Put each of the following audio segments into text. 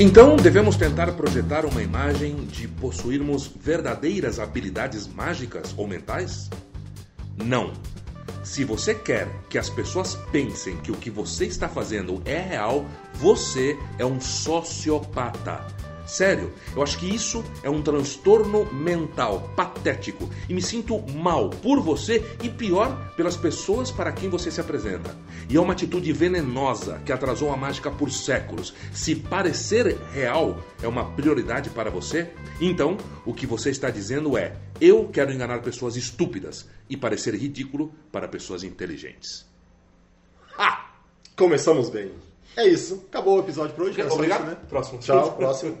Então, devemos tentar projetar uma imagem de possuirmos verdadeiras habilidades mágicas ou mentais? Não. Se você quer que as pessoas pensem que o que você está fazendo é real, você é um sociopata. Sério, eu acho que isso é um transtorno mental patético e me sinto mal por você e pior pelas pessoas para quem você se apresenta. E é uma atitude venenosa que atrasou a mágica por séculos. Se parecer real é uma prioridade para você, então o que você está dizendo é: eu quero enganar pessoas estúpidas e parecer ridículo para pessoas inteligentes. Ah! Começamos bem. É isso. Acabou o episódio por hoje. Obrigado. Né? Próximo. Tchau, próximo.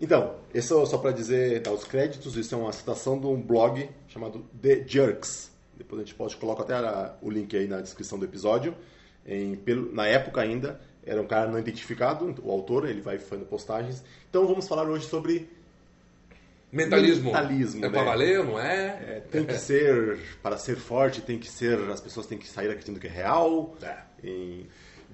Então, isso é só para dizer, dar os créditos, isso é uma citação de um blog chamado The Jerks. Depois a gente pode colocar até a, o link aí na descrição do episódio. Em, pelo, na época ainda, era um cara não identificado, o autor, ele vai fazendo postagens. Então vamos falar hoje sobre Mentalismo. Mentalismo, é né? pra valer, não é? É, tem que ser, para ser forte, tem que ser, as pessoas têm que sair acreditando que é real. É. E,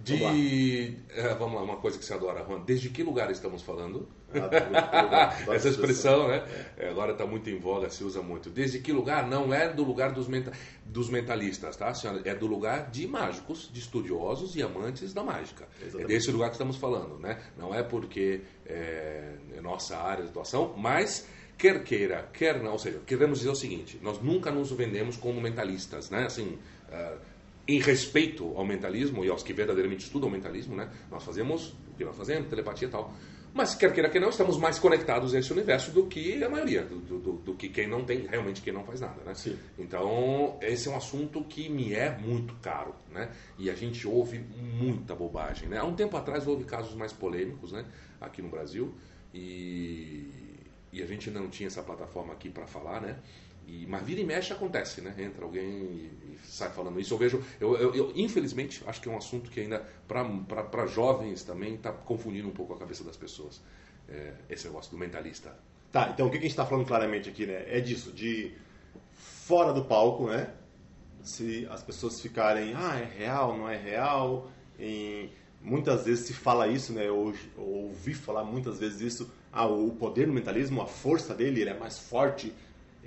De. é, vamos lá, uma coisa que você adora, Juan. Desde que lugar estamos falando? Ah, Essa expressão, né? É, agora está muito em voga, se usa muito. Desde que lugar? Não é do lugar dos, menta... dos mentalistas, tá, senhora? É do lugar de mágicos, de estudiosos e amantes da mágica. Exatamente. É desse lugar que estamos falando, né? Não é porque é, é nossa área de atuação, mas quer queira, quer não, ou seja, queremos dizer o seguinte: nós nunca nos vendemos como mentalistas, né? Assim. ah, em respeito ao mentalismo e aos que verdadeiramente estudam o mentalismo, né? Nós fazemos o que nós fazemos, telepatia e tal. Mas quer queira que não, estamos mais conectados a esse universo do que a maioria, do, do- do- que quem não tem, realmente quem não faz nada, né? Sim. Então, esse é um assunto que me é muito caro, né? E a gente ouve muita bobagem, né? Há um tempo atrás houve casos mais polêmicos, né? Aqui no Brasil e, e a gente não tinha essa plataforma aqui para falar, né? E, mas vira e mexe acontece, né? Entra alguém e, e sai falando isso. Eu vejo, eu, eu- eu, infelizmente, acho que é um assunto que ainda, para jovens também, está confundindo um pouco a cabeça das pessoas. É, esse negócio do mentalista. Tá, então o que a gente está falando claramente aqui, né? É disso, de fora do palco, né? Se as pessoas ficarem, ah, é real, não é real. Muitas vezes se fala isso, né? Eu, eu ouvi falar muitas vezes isso. Ah, o poder do mentalismo, a força dele, ele é mais forte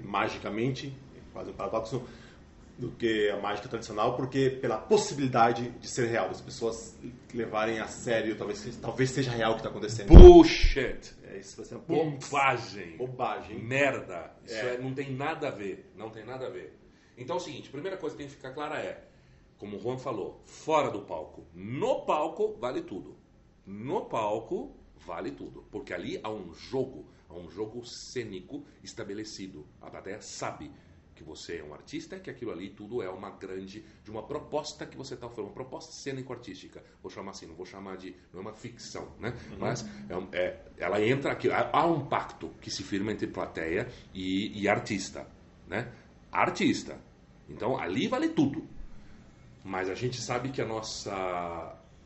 magicamente, quase um paradoxo, do que a mágica tradicional, porque pela possibilidade de ser real, das pessoas levarem a sério, talvez, talvez seja real o que está acontecendo. Bullshit! É, isso vai ser uma bo- Bobagem! bobagem. Merda! Isso É. é- não tem nada a ver. Não tem nada a ver. Então é o seguinte: a primeira coisa que tem que ficar clara é, como o Juan falou, fora do palco. No palco, vale tudo. No palco, vale tudo. Porque ali há um jogo, há um jogo cênico estabelecido. A plateia sabe que você é um artista, que aquilo ali tudo é uma grande, de uma proposta que você está oferecendo, uma proposta cênico-artística. Vou chamar assim, não vou chamar de, não é uma ficção, né? Mas é é- ela entra aqui, há, um pacto que se firma entre plateia e, e artista, né? Artista. Então ali vale tudo. Mas a gente sabe que a nossa,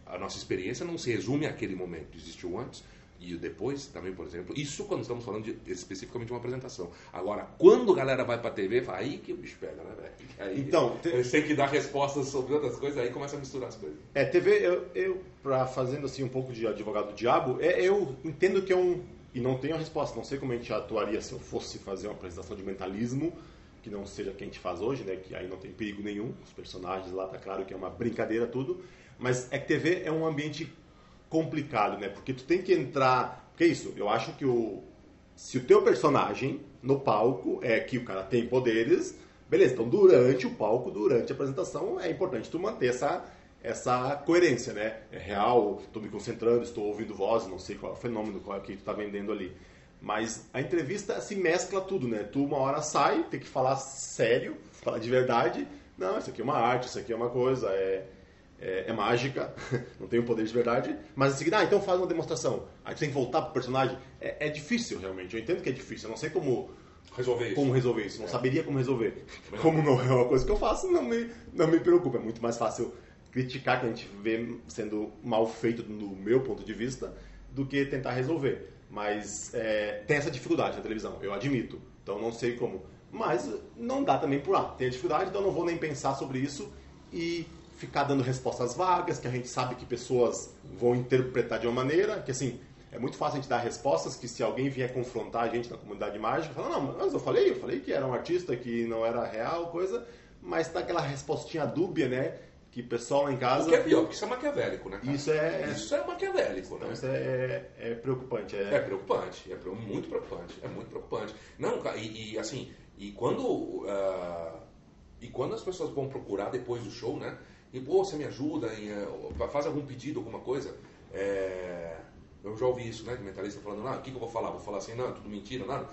a nossa experiência não se resume àquele momento. Existe o antes e o depois também, por exemplo. Isso quando estamos falando de, especificamente de uma apresentação. Agora, quando a galera vai pra TV, fala, aí que o bicho pega, né, velho? Então, te- têm que dar respostas sobre outras coisas, aí começa a misturar as coisas. É, TV, eu, eu pra fazendo assim um pouco de advogado do diabo, é, eu entendo que é um. E não tenho a resposta, não sei como a gente atuaria se eu fosse fazer uma apresentação de mentalismo, que não seja que a gente faz hoje, né? Que aí não tem perigo nenhum, os personagens lá tá claro que é uma brincadeira tudo. Mas é que TV é um ambiente complicado, né? Porque tu tem que entrar. Porque é isso, eu acho que o. Se o teu personagem no palco é que o cara tem poderes, beleza, então durante o palco, durante a apresentação, é importante tu manter essa, essa coerência, né? É real, estou me concentrando, estou ouvindo voz, não sei qual é o fenômeno qual é que tu tá vendendo ali. Mas a entrevista se mescla tudo, né? Tu uma hora sai, tem que falar sério, falar de verdade. Não, isso aqui é uma arte, isso aqui é uma coisa, é, é, é mágica, não tem o poder de verdade. Mas em seguida, ah, então faz uma demonstração. Aí tu tem que voltar pro personagem. É, é difícil, realmente. Eu entendo que é difícil. Eu não sei como Resolver isso. como resolver isso. Não saberia como resolver. Como não é uma coisa que eu faço, não me, não me preocupa. É muito mais fácil criticar que a gente vê sendo mal feito no meu ponto de vista do que tentar resolver. Mas é, tem essa dificuldade na televisão, eu admito. Então não sei como. Mas não dá também por lá. Tem a dificuldade, então não vou nem pensar sobre isso e ficar dando respostas vagas, que a gente sabe que pessoas vão interpretar de uma maneira, que assim, é muito fácil a gente dar respostas que se alguém vier confrontar a gente na comunidade mágica, fala, não, mas eu falei, eu falei que era um artista, que não era real, coisa, mas tá aquela respostinha dúbia, né? Que o pessoal lá em casa... O que é pior, porque isso é maquiavélico, né, cara? Isso é... Isso é maquiavélico, Então né? isso é, é preocupante. É preocupante, é muito preocupante, é muito preocupante. Não, e, e, assim, e quando ah, e quando as pessoas vão procurar depois do show, né? E pô, você me ajuda, em, eh, faz algum pedido, alguma coisa. é, eu já ouvi isso, né? De mentalista falando, não, o que, que eu vou falar? Vou falar assim, não, tudo mentira, nada.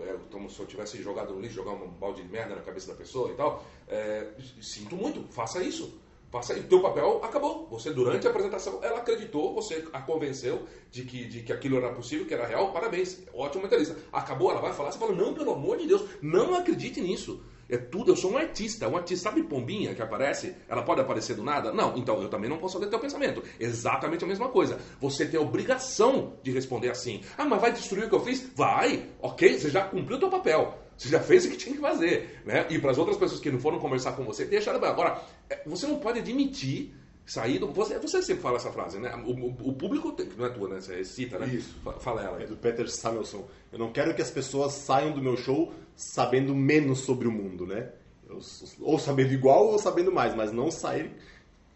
É, como se eu tivesse jogado no lixo, jogar um balde de merda na cabeça da pessoa e tal. É, sinto muito, faça isso. Faça o teu papel acabou. Você, durante a apresentação, ela acreditou, você a convenceu de que, de que aquilo era possível, que era real. Parabéns, ótimo mentalista. Acabou, ela vai falar, você fala, não, pelo amor de Deus, não acredite nisso. É tudo, eu sou um artista. Um artista, sabe pombinha que aparece? Ela pode aparecer do nada? Não, então eu também não posso ler teu pensamento. Exatamente a mesma coisa. Você tem a obrigação de responder assim. Ah, mas vai destruir o que eu fiz? Vai, ok, você já cumpriu o teu papel. Você já fez o que tinha que fazer, né? E para as outras pessoas que não foram conversar com você, deixa ela. Agora, é, você não pode admitir sair do. Você, você sempre fala essa frase, né? O, o- o público, tem- não é tua, né? Você cita, né? Isso. Fa- Fala ela. É do Peter Samuelson. Eu não quero que as pessoas saiam do meu show sabendo menos sobre o mundo, né? Eu- ou sabendo igual ou sabendo mais, mas não sair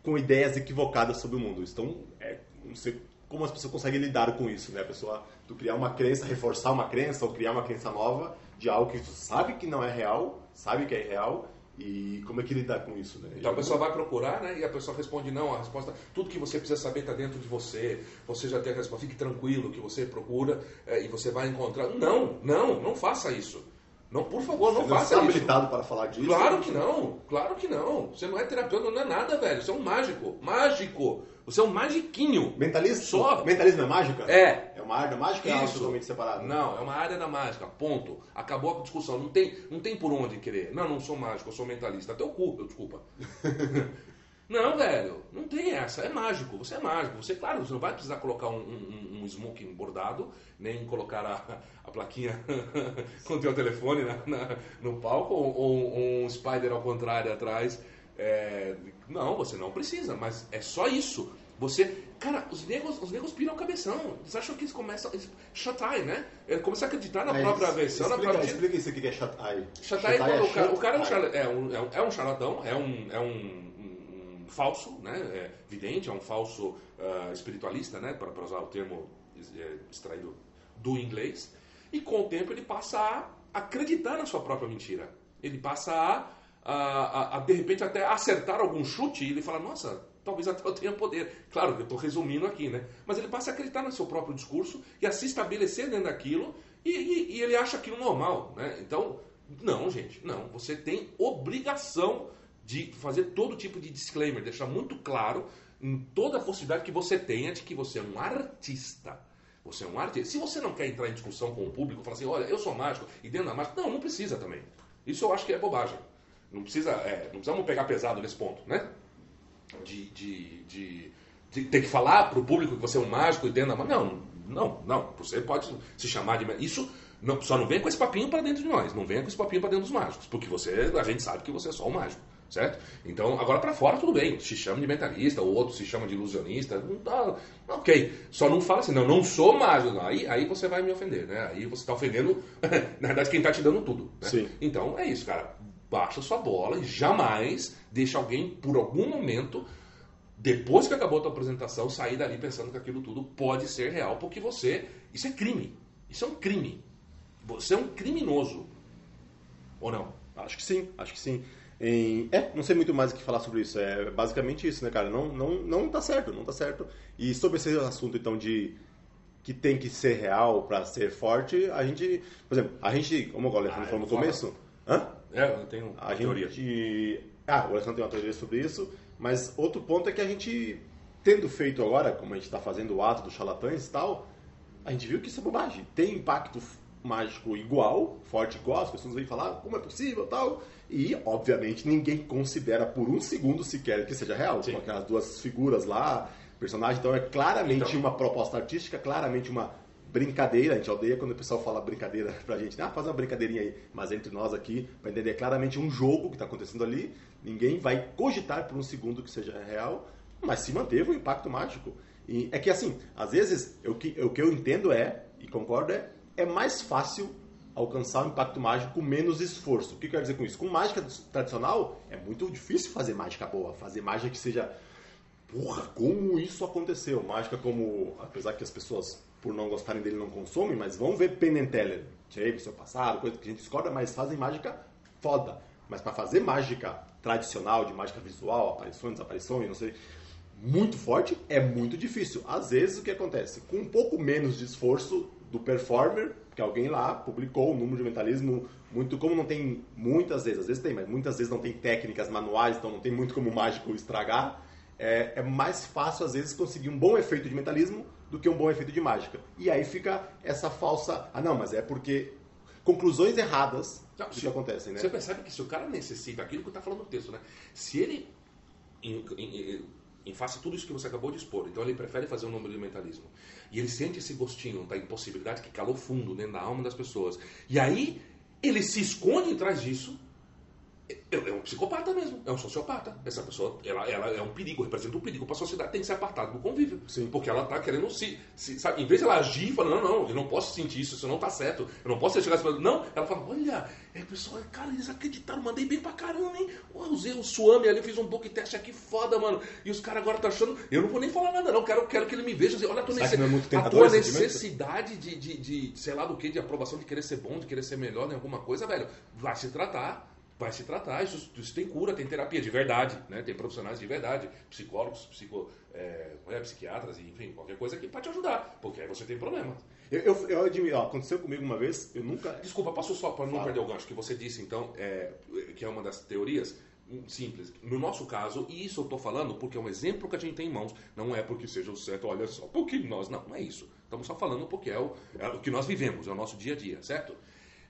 com ideias equivocadas sobre o mundo. Então, é, não sei como as pessoas conseguem lidar com isso, né? A pessoa, tu criar uma crença, reforçar uma crença ou criar uma crença nova de algo que tu sabe que não é real, sabe que é irreal, e como é que lidar com isso, né? Então a pessoa vai procurar, né? E a pessoa responde não, a resposta, tudo que você precisa saber está dentro de você. Você já tem a resposta, fique tranquilo que você procura eh, e você vai encontrar. Não, não, não faça isso. Não, por favor, não Você não faça está isso. habilitado para falar disso? Claro que não, claro que não. Você não é terapeuta, não é nada, velho. Você é um mágico, mágico. Você é um magiquinho. Mentalismo? Só. Mentalismo é mágica? É. É uma área da mágica ou é Isso. totalmente separado? Não, é uma área da mágica, ponto. Acabou a discussão. Não tem, não tem por onde querer. Não, não sou mágico, eu sou mentalista. Até o cu, desculpa. não, velho, não tem essa. É mágico, você é mágico. Você, claro, você não vai precisar colocar um, um, um smoking bordado, nem colocar a, a plaquinha com o teu telefone na- na- no palco, ou, ou um spider ao contrário atrás. É, não, você não precisa, mas é só isso. Você, cara, os negros, os negros piram o cabeção. Eles acham que eles começam. Eles, shatai, né? Eles começam a acreditar na Mas própria versão, na explica, própria. explica isso aqui que é chatai. Shatai é quando o cara, o cara é, um charla- é, um, é, um, é um charlatão, é um, é um, um- um falso, né? É vidente, é um falso ah, espiritualista, né? Para usar o termo é, extraído do inglês. E com o tempo ele passa a acreditar na sua própria mentira. Ele passa a, a, a- a, de repente até acertar algum chute e ele fala, nossa, talvez até eu tenha poder. Claro, eu estou resumindo aqui, né? Mas ele passa a acreditar no seu próprio discurso e a se estabelecer dentro daquilo e, e- e ele acha aquilo normal, né? Então, não, gente, não. Você tem obrigação de fazer todo tipo de disclaimer, deixar muito claro em toda a possibilidade que você tenha de que você é um artista. Você é um artista. Se você não quer entrar em discussão com o público, falar assim, olha, eu sou mágico e dentro da mágica, não, não precisa também. Isso eu acho que é bobagem. Não precisa, é, não precisamos pegar pesado nesse ponto, né? de, de, de, de ter que falar para o público que você é um mágico e dentro da mão. Não, não, não. Você pode se chamar de. Isso não, só não vem com esse papinho para dentro de nós. Não venha com esse papinho para dentro dos mágicos. Porque você, a gente sabe que você é só um mágico. Certo? Então, agora para fora tudo bem. Se chama de mentalista, o outro se chama de ilusionista. Não tá, ok. Só não fala assim, não, não sou mágico. Aí, aí você vai me ofender, né? Aí você está ofendendo, na verdade, quem está te dando tudo. Né? Sim. Então é isso, cara. Baixa sua bola e jamais deixa alguém, por algum momento, depois que acabou a tua apresentação, sair dali pensando que aquilo tudo pode ser real, porque você. Isso é crime. Isso é um crime. Você é um criminoso. Ou não? Acho que sim, acho que sim. Em- É, não sei muito mais o que falar sobre isso. É basicamente isso, né, cara? Não, não, não tá certo, não tá certo. E sobre esse assunto, então, de que tem que ser real pra ser forte, a gente, por exemplo, a gente, como o Alessandro Ah, falou no fala. começo, hã? É, eu tenho A teoria. gente. Ah, o Alessandro tem uma teoria sobre isso, mas outro ponto é que a gente, tendo feito agora, como a gente está fazendo o ato dos charlatães e tal, a gente viu que isso é bobagem. Tem impacto mágico igual, forte igual, as pessoas vêm falar como é possível e tal. E, obviamente, ninguém considera por um segundo sequer que seja real. Sim. Com aquelas duas figuras lá, personagem. Então é claramente Então. uma proposta artística, claramente uma brincadeira. A gente odeia quando o pessoal fala brincadeira pra gente. Ah, faz uma brincadeirinha aí. Mas entre nós aqui, pra entender claramente um jogo que está acontecendo ali. Ninguém vai cogitar por um segundo que seja real, mas se manteve o impacto mágico. E é que assim, às vezes, o que, o que eu entendo é, e concordo, é, é mais fácil alcançar o impacto mágico com menos esforço. O que quer dizer com isso? Com mágica tradicional, é muito difícil fazer mágica boa, fazer mágica que seja. Porra, como isso aconteceu? Mágica como. Apesar que as pessoas, por não gostarem dele, não consomem, mas vão ver Penn and Teller, Chave, seu passado, coisa que a gente discorda, mas fazem mágica foda. Mas para fazer mágica tradicional, de mágica visual, aparições, desaparições, não sei, muito forte, é muito difícil. Às vezes o que acontece? Com um pouco menos de esforço do performer, que alguém lá publicou um número de mentalismo muito como não tem muitas vezes, às vezes tem, mas muitas vezes não tem técnicas manuais, então não tem muito como o mágico estragar. É, é, mais fácil às vezes conseguir um bom efeito de mentalismo do que um bom efeito de mágica. E aí fica essa falsa, ah não, mas é porque conclusões erradas não, se, que acontecem, né? Você percebe que se o cara necessita aquilo que está falando no texto, né? Se ele em, em, em face tudo isso que você acabou de expor, então ele prefere fazer um número de mentalismo e ele sente esse gostinho da impossibilidade que calou fundo dentro da alma das pessoas. E aí ele se esconde atrás disso é um psicopata mesmo, é um sociopata. Essa pessoa, ela, ela é um perigo, representa um perigo para a sociedade, tem que ser apartado do convívio. Sim. Porque ela está querendo se, se, sabe, em vez de ela agir, falando, não, não, eu não posso sentir isso, isso não está certo, eu não posso chegar assim, não, ela fala, olha, é, pessoal, cara, eles acreditaram, mandei bem pra caramba, hein? Eu usei o Suami ali, fiz um book teste aqui foda, mano. E os caras agora estão tá achando, eu não vou nem falar nada, não, quero, quero que ele me veja, assim, olha a tua, nece... é a tua necessidade de, de, de, sei lá do que, de aprovação, de querer ser bom, de querer ser melhor em alguma coisa, velho, vai se tratar vai se tratar. Isso, isso tem cura, tem terapia de verdade, né? tem profissionais de verdade, psicólogos, psico, é, é, psiquiatras, enfim, qualquer coisa que pode te ajudar, porque aí você tem problema. Eu, eu, eu admiro, ó, aconteceu comigo uma vez, eu nunca. Desculpa, passo só para não perder o gancho que você disse, então, é, que é uma das teorias hum, simples. No nosso caso, e isso eu estou falando porque é um exemplo que a gente tem em mãos, não é porque seja o certo, olha só, porque nós. Não, não é isso. Estamos só falando porque é o, é o que nós vivemos, é o nosso dia a dia, certo?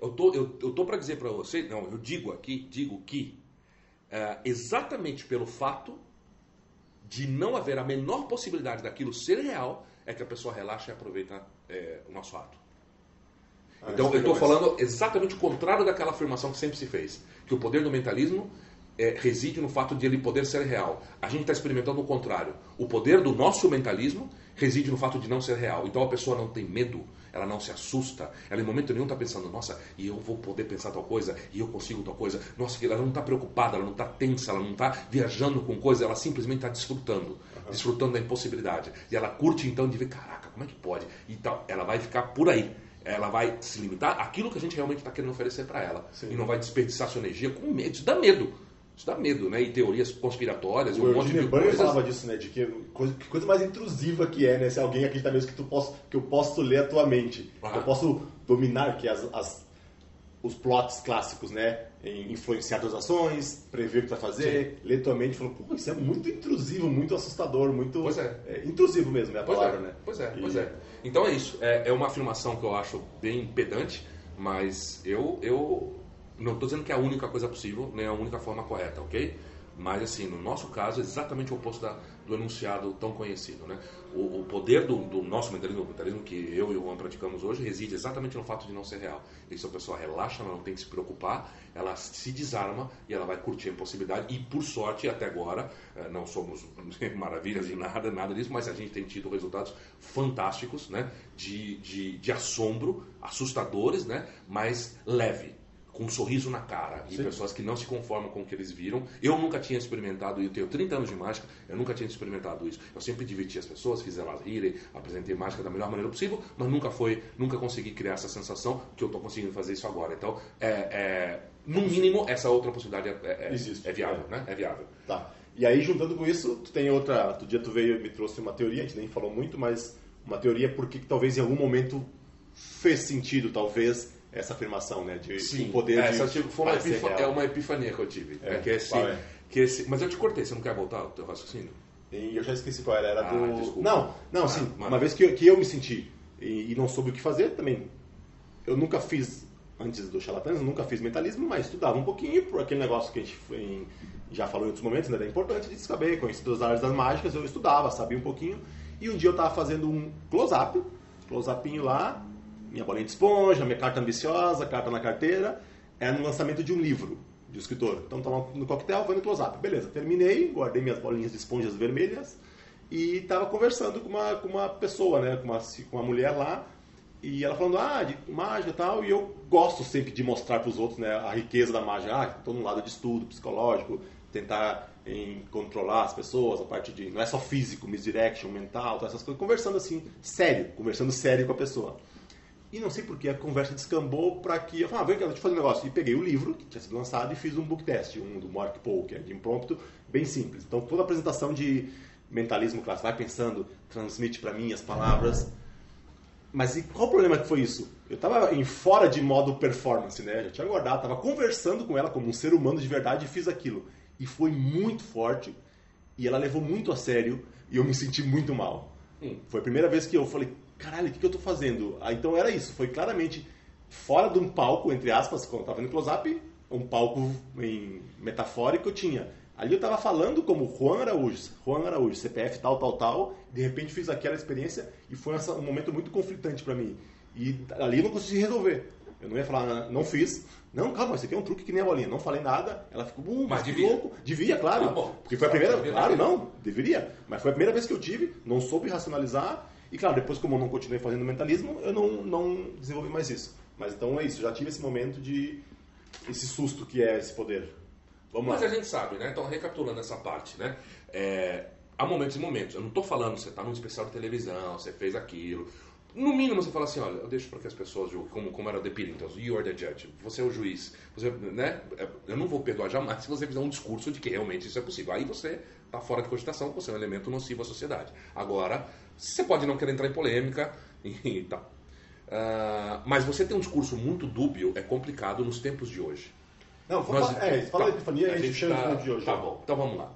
Eu tô, eu, eu tô para dizer para você, não, eu digo aqui, digo que é, exatamente pelo fato de não haver a menor possibilidade daquilo ser real, é que a pessoa relaxa e aproveita é, o nosso ato. Ah, então eu estou falando exatamente o contrário daquela afirmação que sempre se fez, que o poder do mentalismo é, reside no fato de ele poder ser real. A gente está experimentando o contrário. O poder do nosso mentalismo reside no fato de não ser real. Então a pessoa não tem medo, ela não se assusta, ela em momento nenhum está pensando, nossa, e eu vou poder pensar tal coisa, e eu consigo tal coisa. Nossa, ela não está preocupada, ela não está tensa, ela não está viajando com coisa, ela simplesmente está desfrutando, uhum. desfrutando da impossibilidade. E ela curte então de ver, caraca, como é que pode? E tal, ela vai ficar por aí. Ela vai se limitar àquilo que a gente realmente está querendo oferecer para ela. Sim. E não vai desperdiçar sua energia com medo. Isso dá medo. Isso dá medo, né? E teorias conspiratórias, o um monte de coisas. falava disso, né? De que coisa, que coisa mais intrusiva que é, né? Se alguém acredita mesmo que, tu posso, que eu posso ler a tua mente. Ah. Eu posso dominar, que as, as, os plots clássicos, né? Em influenciar tuas ações, prever o que tu vai fazer, Sim. ler tua mente. Falando, pô, isso é muito intrusivo, muito assustador, muito... Pois é. é intrusivo mesmo, é a pois palavra, é. né? Pois é, e... pois é. Então é isso. É, é uma afirmação que eu acho bem pedante, mas eu... eu não estou dizendo que é a única coisa possível, nem a única forma correta, ok? Mas, assim, no nosso caso, é exatamente o oposto da, do enunciado tão conhecido. Né? O, o poder do, do, nosso mentalismo, o mentalismo que eu e o Juan praticamos hoje, reside exatamente no fato de não ser real. Isso a pessoa relaxa, ela não tem que se preocupar, ela se desarma e ela vai curtir a impossibilidade. E, por sorte, até agora, eh, não somos maravilhas de nada, nada disso, mas a gente tem tido resultados fantásticos né? de, de, de assombro, assustadores, né? mas leve com um sorriso na cara e Sim. pessoas que não se conformam com o que eles viram. Eu nunca tinha experimentado, eu tenho 30 anos de mágica, eu nunca tinha experimentado isso. Eu sempre diverti as pessoas, fiz elas rirem, apresentei mágica da melhor maneira possível, mas nunca foi, nunca consegui criar essa sensação que eu estou conseguindo fazer isso agora. Então, é, é, no mínimo, essa outra possibilidade é, é, é viável, né? É viável. Tá. E aí, juntando com isso, tu tem outra. Outro dia tu veio e me trouxe uma teoria, a gente nem falou muito, mas uma teoria porque talvez em algum momento fez sentido, talvez, essa afirmação, né? De Sim, poder essa de tive, foi uma epifa, é uma epifania que eu tive. É, é que esse, é? que esse, mas eu te cortei, você não quer voltar o teu raciocínio? E eu já esqueci qual era, era ah, do... Desculpa. Não, não, ah, sim, uma vez que, eu, que eu me senti e, e, não soube o que fazer também, eu nunca fiz, antes do charlatãs, nunca fiz mentalismo, mas estudava um pouquinho por aquele negócio que a gente em, já falou em outros momentos, né, era importante de saber, conhecer todas as áreas das mágicas, eu estudava, sabia um pouquinho, e um dia eu estava fazendo um close-up, close-upinho lá, minha bolinha de esponja, minha carta ambiciosa, carta na carteira, é no lançamento de um livro de escritor. Então estava no coquetel, foi no close-up. Beleza, terminei, guardei minhas bolinhas de esponjas vermelhas e estava conversando com uma, com uma pessoa, né? Com uma, com uma mulher lá. E ela falando, ah, de mágica e tal, e eu gosto sempre de mostrar para os outros né, a riqueza da mágica. Ah, estou num lado de estudo psicológico, tentar em controlar as pessoas, a parte de. Não é só físico, misdirection, mental, essas coisas. Conversando assim, sério, conversando sério com a pessoa. E não sei porque a conversa descambou para que eu falei, ah, vem cá, deixa eu fazer um negócio. E peguei o livro, que tinha sido lançado, e fiz um book test, um do Mark Paul, que é de impromptu, bem simples. Então toda a apresentação de mentalismo clássico, vai pensando, transmite para mim as palavras. Mas e qual o problema que foi isso? Eu estava em fora de modo performance, né? Já tinha guardado, estava conversando com ela como um ser humano de verdade e fiz aquilo. E foi muito forte, e ela levou muito a sério, e eu me senti muito mal. Hum. Foi a primeira vez que eu falei, caralho, o que, que eu estou fazendo? Ah, então era isso, foi claramente fora de um palco, entre aspas, quando eu estava no close-up, um palco em metafórico eu tinha. Ali eu estava falando como Juan Araújo, Juan Araújo, CPF tal, tal, tal, de repente fiz aquela experiência e foi um momento muito conflitante para mim. E ali eu não consegui resolver. Eu não ia falar, não fiz. Não, calma, isso aqui é um truque que nem a bolinha. Não falei nada, ela ficou, uh, mas, mas devia. louco. Devia, claro. Ah, porque foi a primeira, claro, não, deveria. Mas foi a primeira vez que eu tive, não soube racionalizar e claro, depois como eu não continuei fazendo mentalismo, eu não, não desenvolvi mais isso. Mas então é isso, já tive esse momento de esse susto que é esse poder. Vamos Mas lá. a gente sabe, né? Então, recapitulando essa parte, né? É, há momentos e momentos. Eu não estou falando, você está num especial de televisão, você fez aquilo. No mínimo você fala assim, olha, eu deixo para que as pessoas julguem, como, como era The Pirintos, you are the judge, você é o juiz. Você, né? Eu não vou perdoar jamais se você fizer um discurso de que realmente isso é possível. Aí você está fora de cogitação, você é um elemento nocivo à sociedade. Agora, você pode não querer entrar em polêmica e tal. Uh, mas você ter um discurso muito dúbio é complicado nos tempos de hoje. Não, Nós, é, fala tá, da epifania e a gente tá, de hoje. Tá bom, então vamos lá.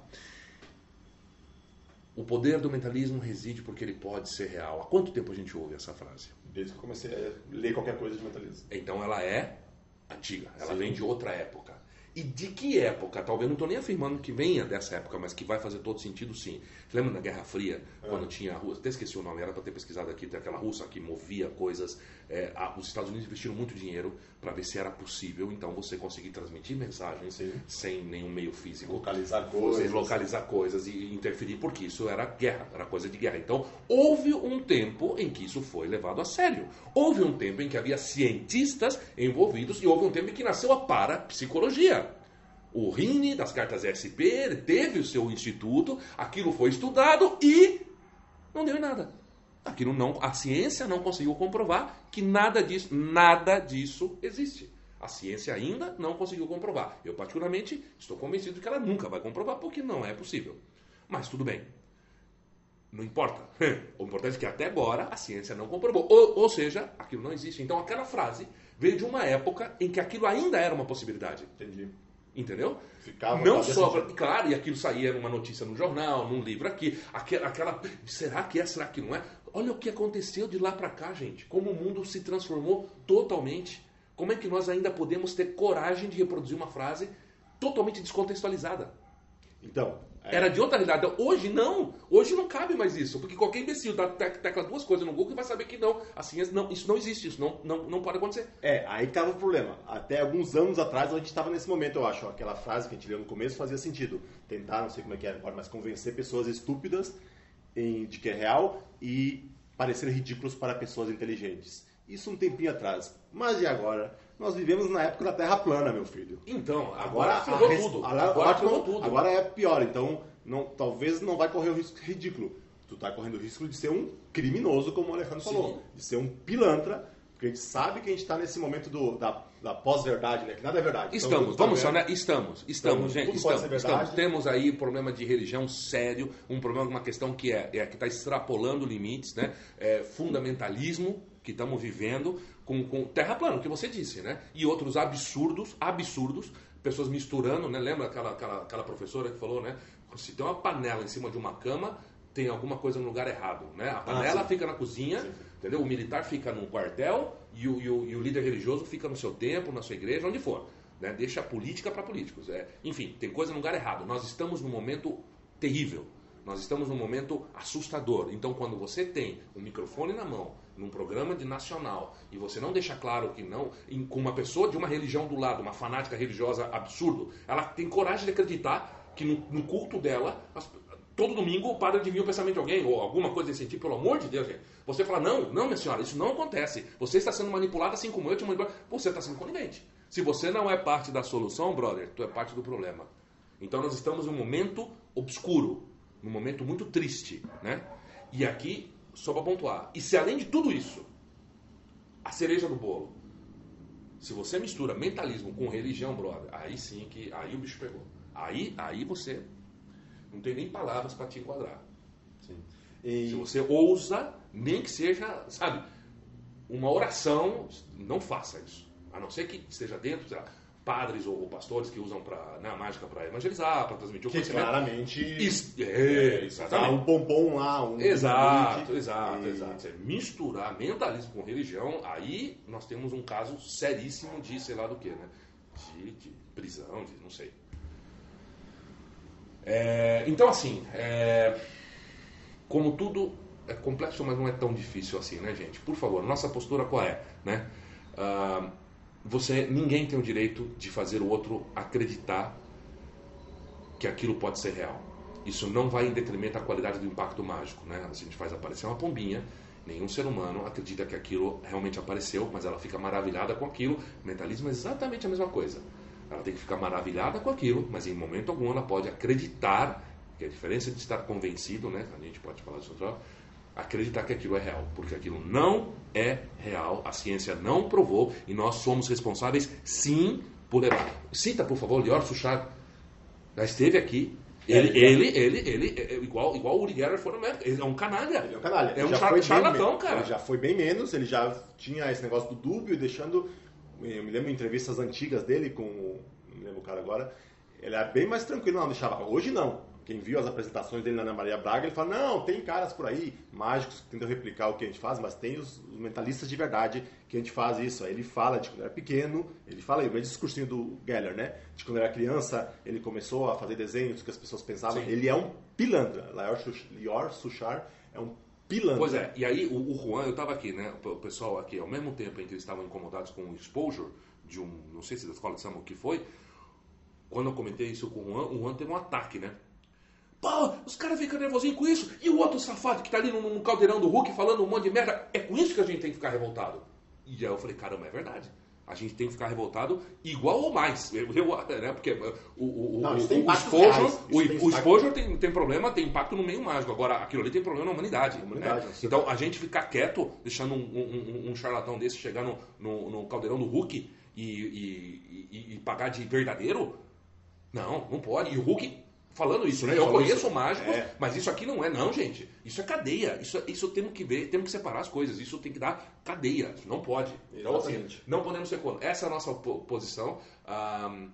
O poder do mentalismo reside porque ele pode ser real. Há quanto tempo a gente ouve essa frase? Desde que eu comecei a ler qualquer coisa de mentalismo. Então ela é antiga, ela Sim. vem de outra época. E de que época? Talvez não estou nem afirmando que venha dessa época, mas que vai fazer todo sentido sim. Lembra da Guerra Fria, é. quando tinha a Rússia? Até esqueci o nome, era para ter pesquisado aqui, tem aquela russa que movia coisas. É, a, os Estados Unidos investiram muito dinheiro para ver se era possível, então você conseguir transmitir mensagens sim. sem nenhum meio físico. Localizar coisas. localizar coisas e interferir, porque isso era guerra, era coisa de guerra. Então houve um tempo em que isso foi levado a sério. Houve um tempo em que havia cientistas envolvidos e houve um tempo em que nasceu a parapsicologia o Rini das cartas SP, teve o seu instituto, aquilo foi estudado e não deu em nada. Aquilo não, a ciência não conseguiu comprovar que nada disso, nada disso existe. A ciência ainda não conseguiu comprovar. Eu particularmente estou convencido que ela nunca vai comprovar porque não é possível. Mas tudo bem. Não importa. O importante é que até agora a ciência não comprovou. Ou, ou seja, aquilo não existe. Então aquela frase veio de uma época em que aquilo ainda era uma possibilidade. Entendi. Entendeu? Ficava não só, claro, e aquilo saía numa notícia no jornal, num livro aqui, aquela, aquela, será que é, será que não é? Olha o que aconteceu de lá para cá, gente. Como o mundo se transformou totalmente. Como é que nós ainda podemos ter coragem de reproduzir uma frase totalmente descontextualizada? Então, é. Era de outra realidade. Hoje não. Hoje não cabe mais isso. Porque qualquer imbecil dá tecla duas coisas no Google e vai saber que não. Assim, não, isso não existe. Isso não, não, não pode acontecer. É, aí estava o problema. Até alguns anos atrás a gente estava nesse momento, eu acho. Aquela frase que a gente leu no começo fazia sentido. Tentar, não sei como é que é agora, mas convencer pessoas estúpidas em, de que é real e parecer ridículos para pessoas inteligentes. Isso um tempinho atrás. Mas e agora? Nós vivemos na época da Terra plana, meu filho. Então, agora, agora res... tudo. Agora, agora, não, tudo. agora é pior. Então, não, talvez não vai correr o risco ridículo. Tu está correndo o risco de ser um criminoso, como o Alejandro Sim. falou. De ser um pilantra, porque a gente sabe que a gente está nesse momento do, da, da pós-verdade, né? Que nada é verdade. Então, estamos, então, vamos só, né? Estamos, estamos, então, gente, estamos, estamos. Temos aí um problema de religião sério, um problema, uma questão que é, é que está extrapolando limites, né? É, fundamentalismo que estamos vivendo com, com terra plana, que você disse, né? E outros absurdos, absurdos, pessoas misturando, né? Lembra aquela, aquela, aquela professora que falou, né? Se tem uma panela em cima de uma cama, tem alguma coisa no lugar errado, né? A ah, panela ah, fica na cozinha, sim, sim. entendeu? O militar fica no quartel e o, e o, e o líder religioso fica no seu templo, na sua igreja, onde for. Né? Deixa a política para políticos. É, enfim, tem coisa no lugar errado. Nós estamos num momento terrível. Nós estamos num momento assustador. Então, quando você tem um microfone na mão, num programa de nacional, e você não deixa claro que não, com uma pessoa de uma religião do lado, uma fanática religiosa absurdo, ela tem coragem de acreditar que no, no culto dela as, todo domingo o padre adivinha o pensamento de alguém, ou alguma coisa desse tipo, pelo amor de Deus, gente. Você fala, não, não, minha senhora, isso não acontece. Você está sendo manipulado assim como eu te manipulo. Você está sendo conivente. Se você não é parte da solução, brother, tu é parte do problema. Então nós estamos num momento obscuro, num momento muito triste, né? E aqui, só para pontuar, e se além de tudo isso, a cereja do bolo, se você mistura mentalismo com religião, brother, aí sim que aí o bicho pegou. Aí, aí você não tem nem palavras para te enquadrar. E... Se você ousa, nem que seja, sabe, uma oração, não faça isso. A não ser que esteja dentro, sei lá, padres ou, pastores que usam pra, na mágica para evangelizar, para transmitir o que conhecimento. claramente Is, é, exatamente. Tá um pompom lá, um exato, exato, e... exato. Misturar mentalismo com religião, aí nós temos um caso seríssimo de sei lá do que, né? De, de prisão, de não sei. É, então, assim, é, como tudo é complexo, mas não é tão difícil assim, né, gente? Por favor, nossa postura qual é, né? Ah, você, ninguém tem o direito de fazer o outro acreditar que aquilo pode ser real. Isso não vai em detrimento da qualidade do impacto mágico, né? A gente faz aparecer uma pombinha, nenhum ser humano acredita que aquilo realmente apareceu, mas ela fica maravilhada com aquilo. Mentalismo é exatamente a mesma coisa. Ela tem que ficar maravilhada com aquilo, mas em momento algum ela pode acreditar, que é a diferença de estar convencido, né? A gente pode falar disso outra acreditar que aquilo é real, porque aquilo não é real, a ciência não provou e nós somos responsáveis sim por levar. Cita, por favor, Lior Suchar. Já esteve aqui. Ele, ele, ele, ele, é, é igual, igual o Uri Geller foi no médico. Ele é um canalha. Ele é um canalha. É um char charlatão, cara. Ele já foi bem menos, ele já tinha esse negócio do dúbio, deixando eu me lembro de entrevistas antigas dele com. Não me lembro o cara agora. Ele era bem mais tranquilo, não deixava. Hoje não. Quem viu as apresentações dele na Ana Maria Braga, ele fala: não, tem caras por aí, mágicos, que tentam replicar o que a gente faz, mas tem os, os mentalistas de verdade que a gente faz isso. Aí ele fala de quando era pequeno, ele fala aí, o mesmo discursinho do Geller, né? De quando era criança, ele começou a fazer desenhos que as pessoas pensavam. Sim. Ele é um pilantra. Lior Suchar é um pilantra. Pois é, e aí o, o Juan, eu estava aqui, né? O pessoal aqui, ao mesmo tempo em que eles estavam incomodados com o exposure de um, não sei se da escola de samba o que foi, quando eu comentei isso com o Juan, o Juan teve um ataque, né? Pô, os caras ficam nervosinhos com isso. E o outro safado que tá ali no, no caldeirão do Hulk falando um monte de merda. É com isso que a gente tem que ficar revoltado. E aí eu falei, caramba, é verdade. A gente tem que ficar revoltado igual ou mais. Eu, eu né? Porque o, o, Não, o, o, exposure, o, tem o tem, tem problema, tem impacto no meio mágico. Agora, aquilo ali tem problema na humanidade. Na humanidade né? Então, a gente ficar quieto, deixando um, um, um charlatão desse chegar no, no, no, caldeirão do Hulk e, e, e, e, pagar de verdadeiro, não, não pode. E o Hulk falando isso, né? Eu conheço mágicos, é. mas isso aqui não é, não, gente. Isso é cadeia. Isso, isso temos que ver, temos que separar as coisas. Isso tem que dar cadeia. Não pode. Então, assim, não podemos ser contra. Essa é a nossa posição. Um,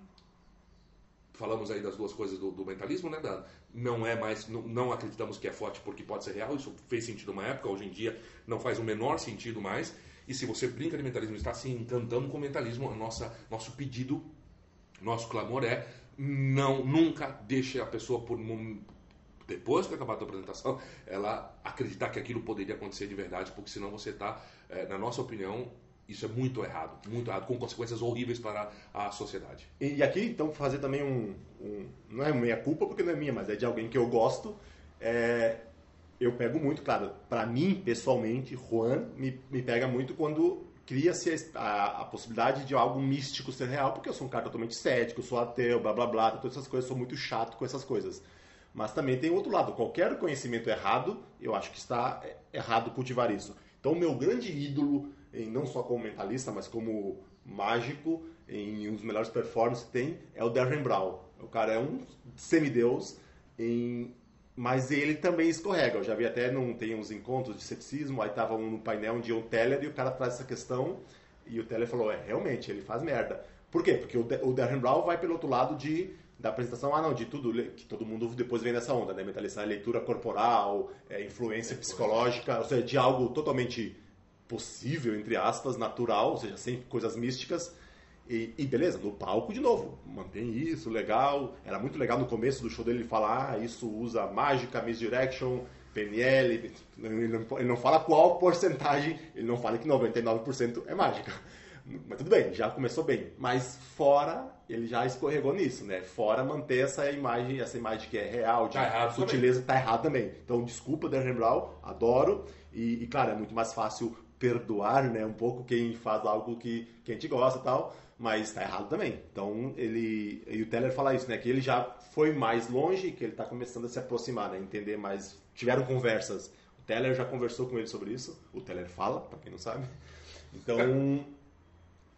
falamos aí das duas coisas do, do mentalismo, né? Da, não é mais, não, não, acreditamos que é forte porque pode ser real. Isso fez sentido uma época, hoje em dia não faz o menor sentido mais. E se você brinca de mentalismo, está se encantando com o mentalismo, nossa, nosso pedido, nosso clamor é não nunca deixe a pessoa por depois que acabar a tua apresentação, ela acreditar que aquilo poderia acontecer de verdade, porque senão você está, é, na nossa opinião, isso é muito errado, muito errado, com consequências horríveis para a sociedade. E aqui, então, fazer também um, um não é minha culpa porque não é minha, mas é de alguém que eu gosto. É, eu pego muito, claro, para mim pessoalmente, Juan me, me pega muito quando cria-se a, a, possibilidade de algo místico ser real, porque eu sou um cara totalmente cético, sou ateu, blá blá blá, todas essas coisas, sou muito chato com essas coisas. Mas também tem outro lado, qualquer conhecimento errado, eu acho que está errado cultivar isso. Então, meu grande ídolo, em, não só como mentalista, mas como mágico, em um dos melhores performances que tem, é o Darren Brown. O cara é um semideus em mas ele também escorrega. Eu já vi até, não tem uns encontros de ceticismo, aí tava um no painel um dia um Teller e o cara traz essa questão e o Teller falou, é, realmente, ele faz merda. Por quê? Porque o Darren Brown vai pelo outro lado de da apresentação, ah não, de tudo, que todo mundo depois vem nessa onda, né? Mentalizar leitura corporal, é, influência psicológica, ou seja, de algo totalmente possível, entre aspas, natural, ou seja, sem coisas místicas, e, e, beleza, no palco de novo, mantém isso, legal. Era muito legal no começo do show dele falar, ah, isso usa mágica, misdirection, PNL. Ele não, ele não fala qual porcentagem, ele não fala que 99% é mágica. Mas tudo bem, já começou bem. Mas fora, ele já escorregou nisso, né? Fora manter essa imagem, essa imagem que é real, de Tá sutileza, tá errado também. Então, desculpa, Darren Brown, adoro. E, e, claro, é muito mais fácil perdoar, né? Um pouco quem faz algo que, que a gente gosta e tal, mas tá errado também. Então, ele... E o Teller fala isso, né? Que ele já foi mais longe, que ele tá começando a se aproximar, né? Entender mais... Tiveram conversas. O Teller já conversou com ele sobre isso. O Teller fala, pra quem não sabe. Então...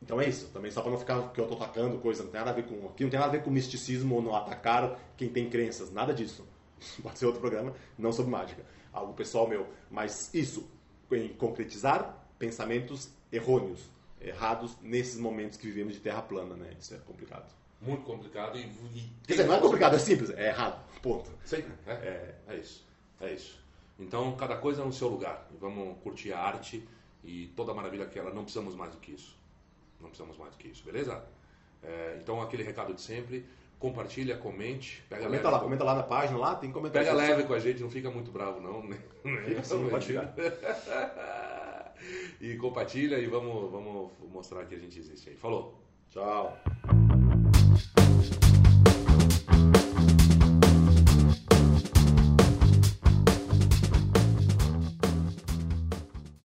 Então é isso, também só para não ficar que eu tô atacando coisa, não tem nada a ver com aqui, não tem nada a ver com misticismo ou não atacar quem tem crenças, nada disso. Pode ser outro programa, não sobre mágica, algo pessoal meu. Mas isso, em concretizar pensamentos errôneos, errados nesses momentos que vivemos de terra plana, né? Isso é complicado. Muito complicado e. e Quer dizer, não é complicado, é simples, é errado, ponto. Sim, é, é, é isso. É isso. Então, cada coisa no seu lugar. Vamos curtir a arte e toda a maravilha que ela. Não precisamos mais do que isso. Não precisamos mais do que isso, beleza? É, então, aquele recado de sempre. Compartilha, comente. Pega Comenta leve lá, com- comenta lá na página, lá tem comentário. Pega leve com a gente, não fica muito bravo, não. né? Fica assim, pode ficar. e compartilha e vamos, vamos mostrar que a gente existe aí. Falou! Tchau.